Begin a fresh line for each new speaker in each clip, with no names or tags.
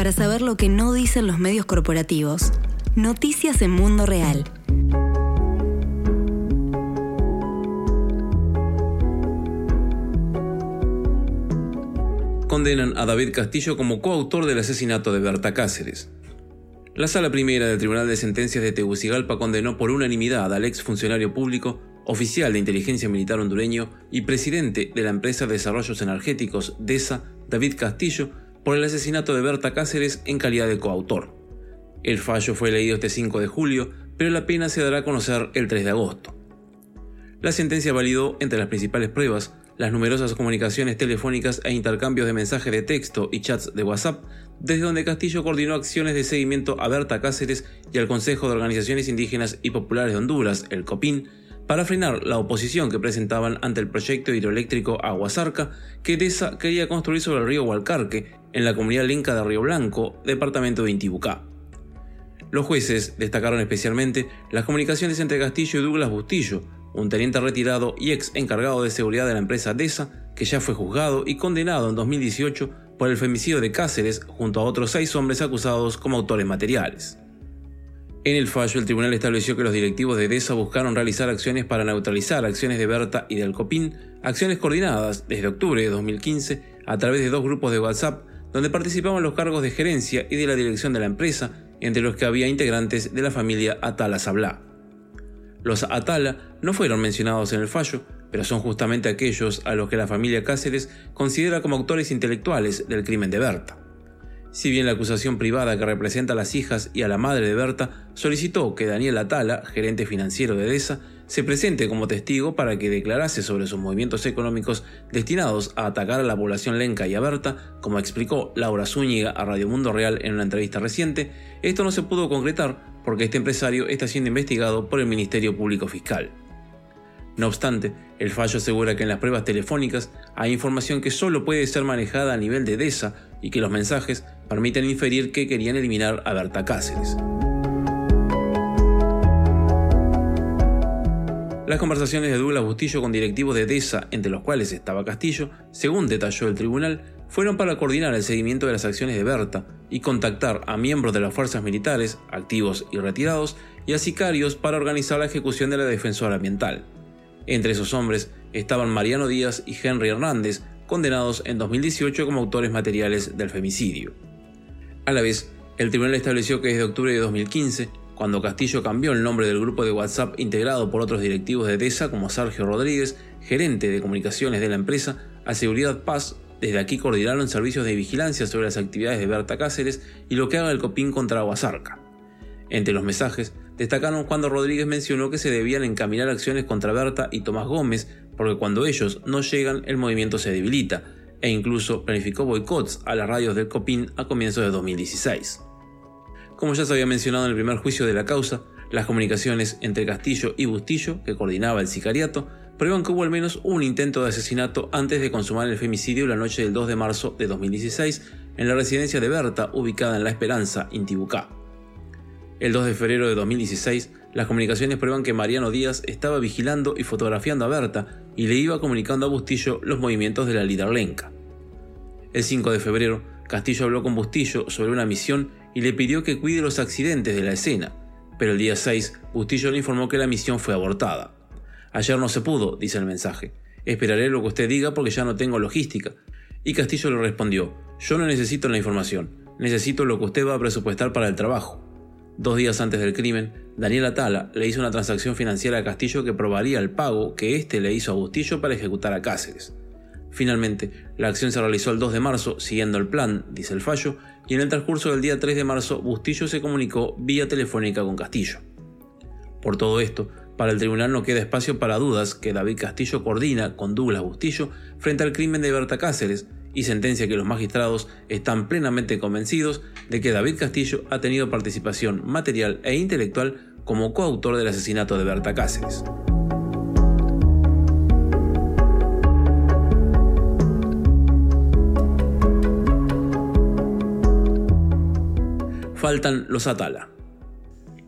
para saber lo que no dicen los medios corporativos. Noticias en Mundo Real.
Condenan a David Castillo como coautor del asesinato de Berta Cáceres. La sala primera del Tribunal de Sentencias de Tegucigalpa condenó por unanimidad al ex funcionario público, oficial de inteligencia militar hondureño y presidente de la empresa de desarrollos energéticos DESA, David Castillo, por el asesinato de Berta Cáceres en calidad de coautor. El fallo fue leído este 5 de julio, pero la pena se dará a conocer el 3 de agosto. La sentencia validó, entre las principales pruebas, las numerosas comunicaciones telefónicas e intercambios de mensajes de texto y chats de WhatsApp, desde donde Castillo coordinó acciones de seguimiento a Berta Cáceres y al Consejo de Organizaciones Indígenas y Populares de Honduras, el COPIN, para frenar la oposición que presentaban ante el proyecto hidroeléctrico Aguasarca que DESA quería construir sobre el río Hualcarque, en la comunidad lenca de Río Blanco, departamento de Intibucá. Los jueces destacaron especialmente las comunicaciones entre Castillo y Douglas Bustillo, un teniente retirado y ex encargado de seguridad de la empresa DESA, que ya fue juzgado y condenado en 2018 por el femicidio de Cáceres junto a otros seis hombres acusados como autores materiales. En el fallo, el tribunal estableció que los directivos de DESA buscaron realizar acciones para neutralizar acciones de Berta y del COPIN, acciones coordinadas desde octubre de 2015 a través de dos grupos de WhatsApp donde participaban los cargos de gerencia y de la dirección de la empresa, entre los que había integrantes de la familia Atala Sablá. Los Atala no fueron mencionados en el fallo, pero son justamente aquellos a los que la familia Cáceres considera como autores intelectuales del crimen de Berta. Si bien la acusación privada que representa a las hijas y a la madre de Berta solicitó que Daniel Atala, gerente financiero de EDESA, se presente como testigo para que declarase sobre sus movimientos económicos destinados a atacar a la población lenca y a Berta, como explicó Laura Zúñiga a Radio Mundo Real en una entrevista reciente, esto no se pudo concretar porque este empresario está siendo investigado por el Ministerio Público Fiscal. No obstante, el fallo asegura que en las pruebas telefónicas hay información que solo puede ser manejada a nivel de DESA y que los mensajes permiten inferir que querían eliminar a Berta Cáceres. Las conversaciones de Douglas Bustillo con directivos de DESA, entre los cuales estaba Castillo, según detalló el tribunal, fueron para coordinar el seguimiento de las acciones de Berta y contactar a miembros de las fuerzas militares, activos y retirados, y a sicarios para organizar la ejecución de la defensora ambiental. Entre esos hombres estaban Mariano Díaz y Henry Hernández, condenados en 2018 como autores materiales del femicidio. A la vez, el tribunal estableció que desde octubre de 2015, cuando Castillo cambió el nombre del grupo de WhatsApp integrado por otros directivos de DESA como Sergio Rodríguez, gerente de comunicaciones de la empresa, a Seguridad Paz, desde aquí coordinaron servicios de vigilancia sobre las actividades de Berta Cáceres y lo que haga el COPIN contra Aguasarca. Entre los mensajes, destacaron cuando Rodríguez mencionó que se debían encaminar acciones contra Berta y Tomás Gómez, porque cuando ellos no llegan el movimiento se debilita, e incluso planificó boicots a las radios del COPIN a comienzos de 2016. Como ya se había mencionado en el primer juicio de la causa, las comunicaciones entre Castillo y Bustillo, que coordinaba el sicariato, prueban que hubo al menos un intento de asesinato antes de consumar el femicidio la noche del 2 de marzo de 2016 en la residencia de Berta ubicada en La Esperanza, Intibucá. El 2 de febrero de 2016, las comunicaciones prueban que Mariano Díaz estaba vigilando y fotografiando a Berta y le iba comunicando a Bustillo los movimientos de la líder lenca. El 5 de febrero, Castillo habló con Bustillo sobre una misión y le pidió que cuide los accidentes de la escena, pero el día 6, Bustillo le informó que la misión fue abortada. Ayer no se pudo, dice el mensaje. Esperaré lo que usted diga porque ya no tengo logística. Y Castillo le respondió, yo no necesito la información, necesito lo que usted va a presupuestar para el trabajo. Dos días antes del crimen, Daniel Atala le hizo una transacción financiera a Castillo que probaría el pago que éste le hizo a Bustillo para ejecutar a Cáceres. Finalmente, la acción se realizó el 2 de marzo, siguiendo el plan, dice el fallo, y en el transcurso del día 3 de marzo, Bustillo se comunicó vía telefónica con Castillo. Por todo esto, para el tribunal no queda espacio para dudas que David Castillo coordina con Douglas Bustillo frente al crimen de Berta Cáceres, y sentencia que los magistrados están plenamente convencidos de que David Castillo ha tenido participación material e intelectual como coautor del asesinato de Berta Cáceres. Faltan los Atala.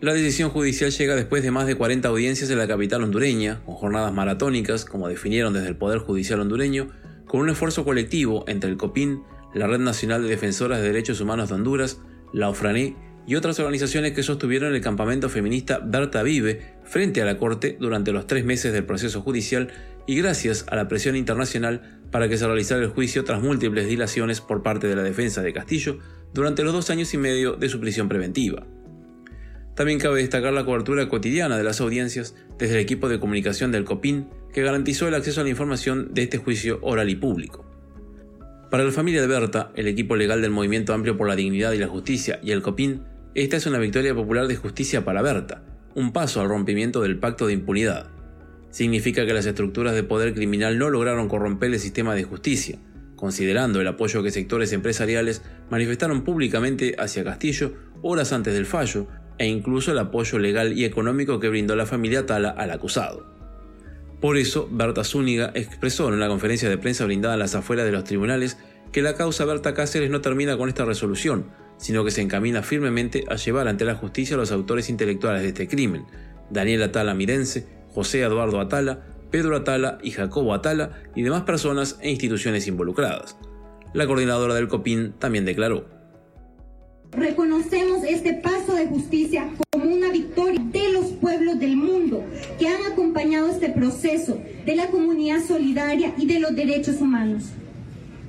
La decisión judicial llega después de más de 40 audiencias en la capital hondureña, con jornadas maratónicas, como definieron desde el Poder Judicial hondureño, con un esfuerzo colectivo entre el COPIN, la Red Nacional de Defensoras de Derechos Humanos de Honduras, la OFRANE y otras organizaciones que sostuvieron el campamento feminista Berta Vive frente a la Corte durante los tres meses del proceso judicial y gracias a la presión internacional para que se realizara el juicio tras múltiples dilaciones por parte de la defensa de Castillo durante los dos años y medio de su prisión preventiva. También cabe destacar la cobertura cotidiana de las audiencias desde el equipo de comunicación del COPIN, que garantizó el acceso a la información de este juicio oral y público. Para la familia de Berta, el equipo legal del Movimiento Amplio por la Dignidad y la Justicia y el COPIN, esta es una victoria popular de justicia para Berta, un paso al rompimiento del pacto de impunidad. Significa que las estructuras de poder criminal no lograron corromper el sistema de justicia, considerando el apoyo que sectores empresariales manifestaron públicamente hacia Castillo horas antes del fallo e incluso el apoyo legal y económico que brindó la familia Tala al acusado. Por eso, Berta Zúñiga expresó en una conferencia de prensa brindada a las afueras de los tribunales que la causa Berta Cáceres no termina con esta resolución, sino que se encamina firmemente a llevar ante la justicia a los autores intelectuales de este crimen, Daniel Atala Mirense, José Eduardo Atala, Pedro Atala y Jacobo Atala y demás personas e instituciones involucradas. La coordinadora del COPIN también declaró.
Reconocemos este paso de justicia como una victoria de los pueblos del mundo acompañado este proceso de la comunidad solidaria y de los derechos humanos.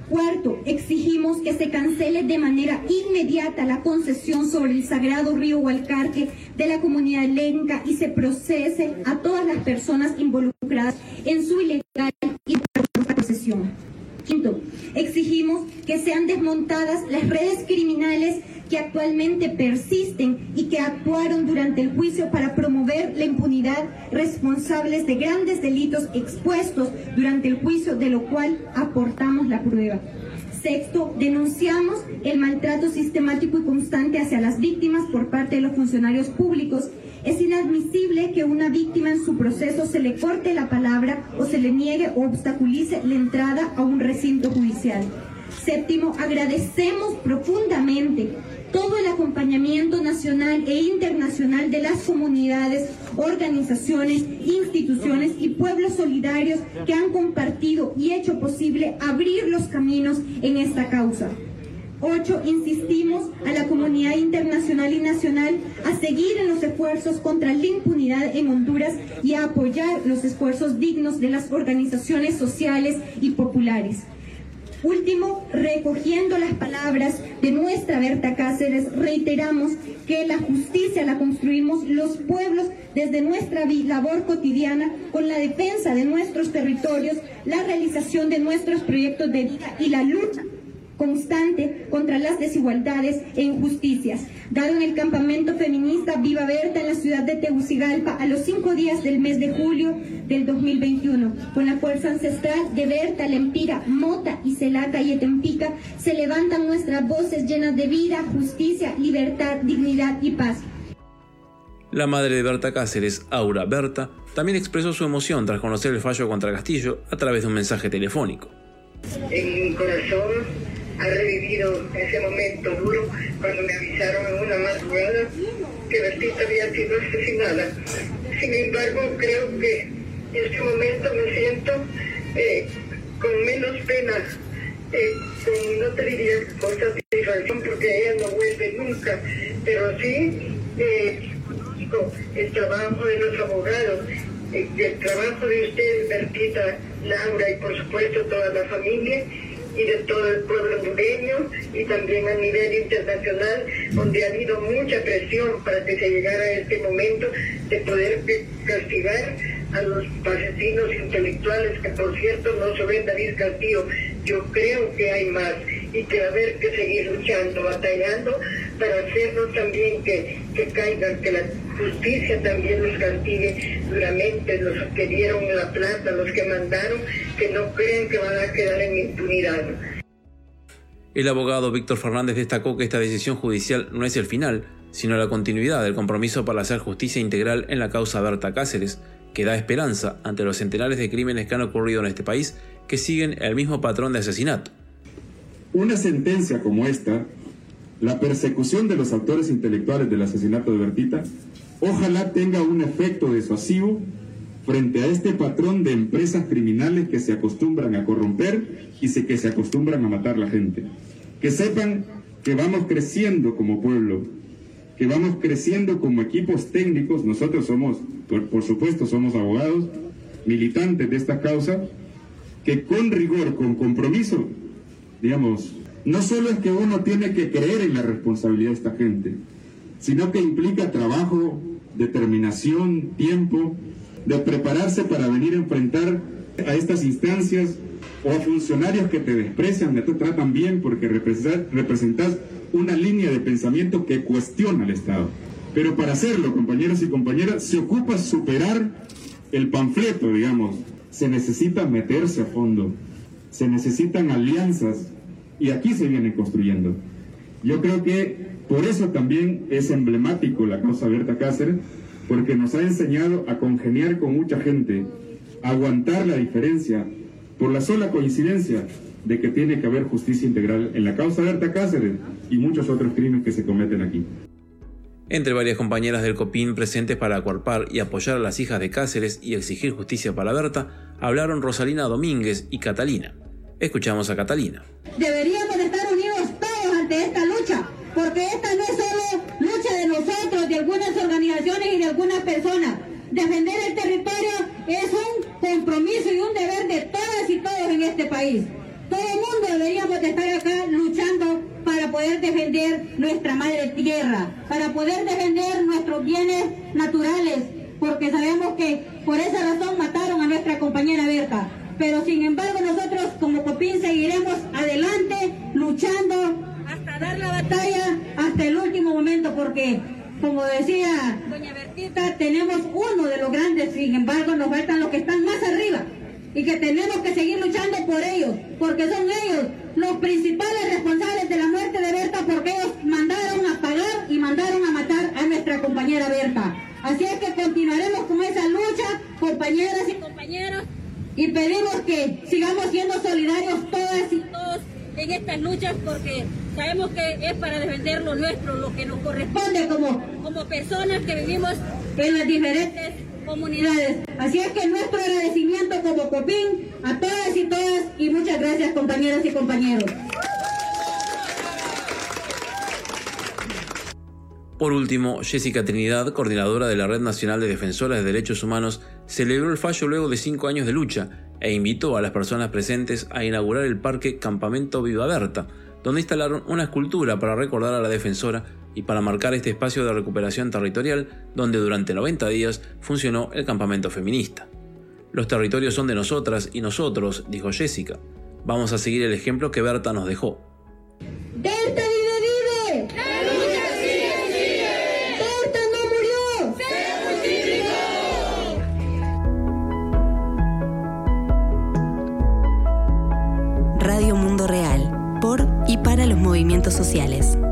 Cuarto, exigimos que se cancele de manera inmediata la concesión sobre el sagrado río Hualcarque de la comunidad lenca y se procese a todas las personas involucradas en su ilegal y concesión. Quinto, exigimos que sean desmontadas las redes criminales que actualmente persisten y que actuaron durante el juicio para promover la impunidad responsables de grandes delitos expuestos durante el juicio, de lo cual aportamos la prueba. Sexto, denunciamos el maltrato sistemático y constante hacia las víctimas por parte de los funcionarios públicos. Es inadmisible que una víctima en su proceso se le corte la palabra o se le niegue o obstaculice la entrada a un recinto judicial. Séptimo, agradecemos profundamente todo el acompañamiento nacional e internacional de las comunidades, organizaciones, instituciones y pueblos solidarios que han compartido y hecho posible abrir los caminos en esta causa. Ocho, insistimos a la comunidad internacional y nacional a seguir en los esfuerzos contra la impunidad en Honduras y a apoyar los esfuerzos dignos de las organizaciones sociales y populares. Último, recogiendo las palabras de nuestra Berta Cáceres, reiteramos que la justicia la construimos los pueblos desde nuestra labor cotidiana con la defensa de nuestros territorios, la realización de nuestros proyectos de vida y la lucha constante contra las desigualdades e injusticias, dado en el campamento feminista Viva Berta en la ciudad de Tegucigalpa a los cinco días del mes de julio del 2021. Con la fuerza ancestral de Berta, Lempira, Mota y Celaca y Etempica, se levantan nuestras voces llenas de vida, justicia, libertad, dignidad y paz.
La madre de Berta Cáceres, Aura Berta, también expresó su emoción tras conocer el fallo contra Castillo a través de un mensaje telefónico.
En mi corazón ha revivido ese momento duro cuando me avisaron en una madrugada que Bertita había sido asesinada. Sin embargo, creo que en este momento me siento eh, con menos pena, eh, con, no te diría con satisfacción porque ella no vuelve nunca, pero sí eh, el trabajo de los abogados, el trabajo de usted, Bertita, Laura y por supuesto toda la familia y de todo el pueblo hondureño y también a nivel internacional, donde ha habido mucha presión para que se llegara a este momento de poder castigar a los asesinos intelectuales, que por cierto no se ven David Castillo. Yo creo que hay más y que a haber que seguir luchando, batallando para hacernos también que, que caigan, que la justicia también los castigue duramente, los que dieron la plata, los que mandaron, que no creen que van a quedar en impunidad.
El abogado Víctor Fernández destacó que esta decisión judicial no es el final, sino la continuidad del compromiso para hacer justicia integral en la causa Berta Cáceres, que da esperanza ante los centenares de crímenes que han ocurrido en este país que siguen el mismo patrón de asesinato.
Una sentencia como esta, la persecución de los autores intelectuales del asesinato de Bertita, ojalá tenga un efecto disuasivo frente a este patrón de empresas criminales que se acostumbran a corromper y que se acostumbran a matar la gente. que sepan que vamos creciendo como pueblo, que vamos creciendo como equipos técnicos, nosotros somos, por supuesto, somos abogados, militantes de esta causa, que con rigor, con compromiso, digamos, no solo es que uno tiene que creer en la responsabilidad de esta gente, sino que implica trabajo, determinación, tiempo, de prepararse para venir a enfrentar a estas instancias o a funcionarios que te desprecian, que te tratan bien porque representas una línea de pensamiento que cuestiona al Estado. Pero para hacerlo, compañeros y compañeras, se ocupa superar el panfleto, digamos. Se necesita meterse a fondo, se necesitan alianzas y aquí se viene construyendo. Yo creo que por eso también es emblemático la causa Berta Cáceres, porque nos ha enseñado a congeniar con mucha gente, a aguantar la diferencia, por la sola coincidencia de que tiene que haber justicia integral en la causa Berta Cáceres y muchos otros crímenes que se cometen aquí.
Entre varias compañeras del COPIN presentes para acuerpar y apoyar a las hijas de Cáceres y exigir justicia para Berta, hablaron Rosalina Domínguez y Catalina. Escuchamos a Catalina
estar unidos todos ante esta lucha, porque esta no es solo lucha de nosotros, de algunas organizaciones y de algunas personas. Defender el territorio es un compromiso y un deber de todas y todos en este país. Todo el mundo deberíamos de estar acá luchando para poder defender nuestra madre tierra, para poder defender nuestros bienes naturales, porque sabemos que por esa razón mataron a nuestra compañera Berta. Pero sin embargo nosotros como COPIN seguiremos adelante luchando hasta dar la batalla hasta el último momento porque como decía doña Bertita, tenemos uno de los grandes, sin embargo nos faltan los que están más arriba y que tenemos que seguir luchando por ellos, porque son ellos los principales responsables de la muerte de Berta, porque ellos mandaron a pagar y mandaron a matar a nuestra compañera Berta. Así es que continuaremos con esa lucha, compañeras y compañeros, y pedimos que sigamos siendo solidarios todas y todos en estas luchas, porque sabemos que es para defender lo nuestro, lo que nos corresponde como, como personas que vivimos en las diferentes comunidades. Así es que nuestro agradecimiento como COPIN a todas y todas y muchas gracias compañeras y compañeros.
Por último, Jessica Trinidad, coordinadora de la Red Nacional de Defensoras de Derechos Humanos, celebró el fallo luego de cinco años de lucha e invitó a las personas presentes a inaugurar el parque Campamento Viva Berta, donde instalaron una escultura para recordar a la defensora y para marcar este espacio de recuperación territorial donde durante 90 días funcionó el campamento feminista. Los territorios son de nosotras y nosotros, dijo Jessica. Vamos a seguir el ejemplo que Berta nos dejó.
Sociales.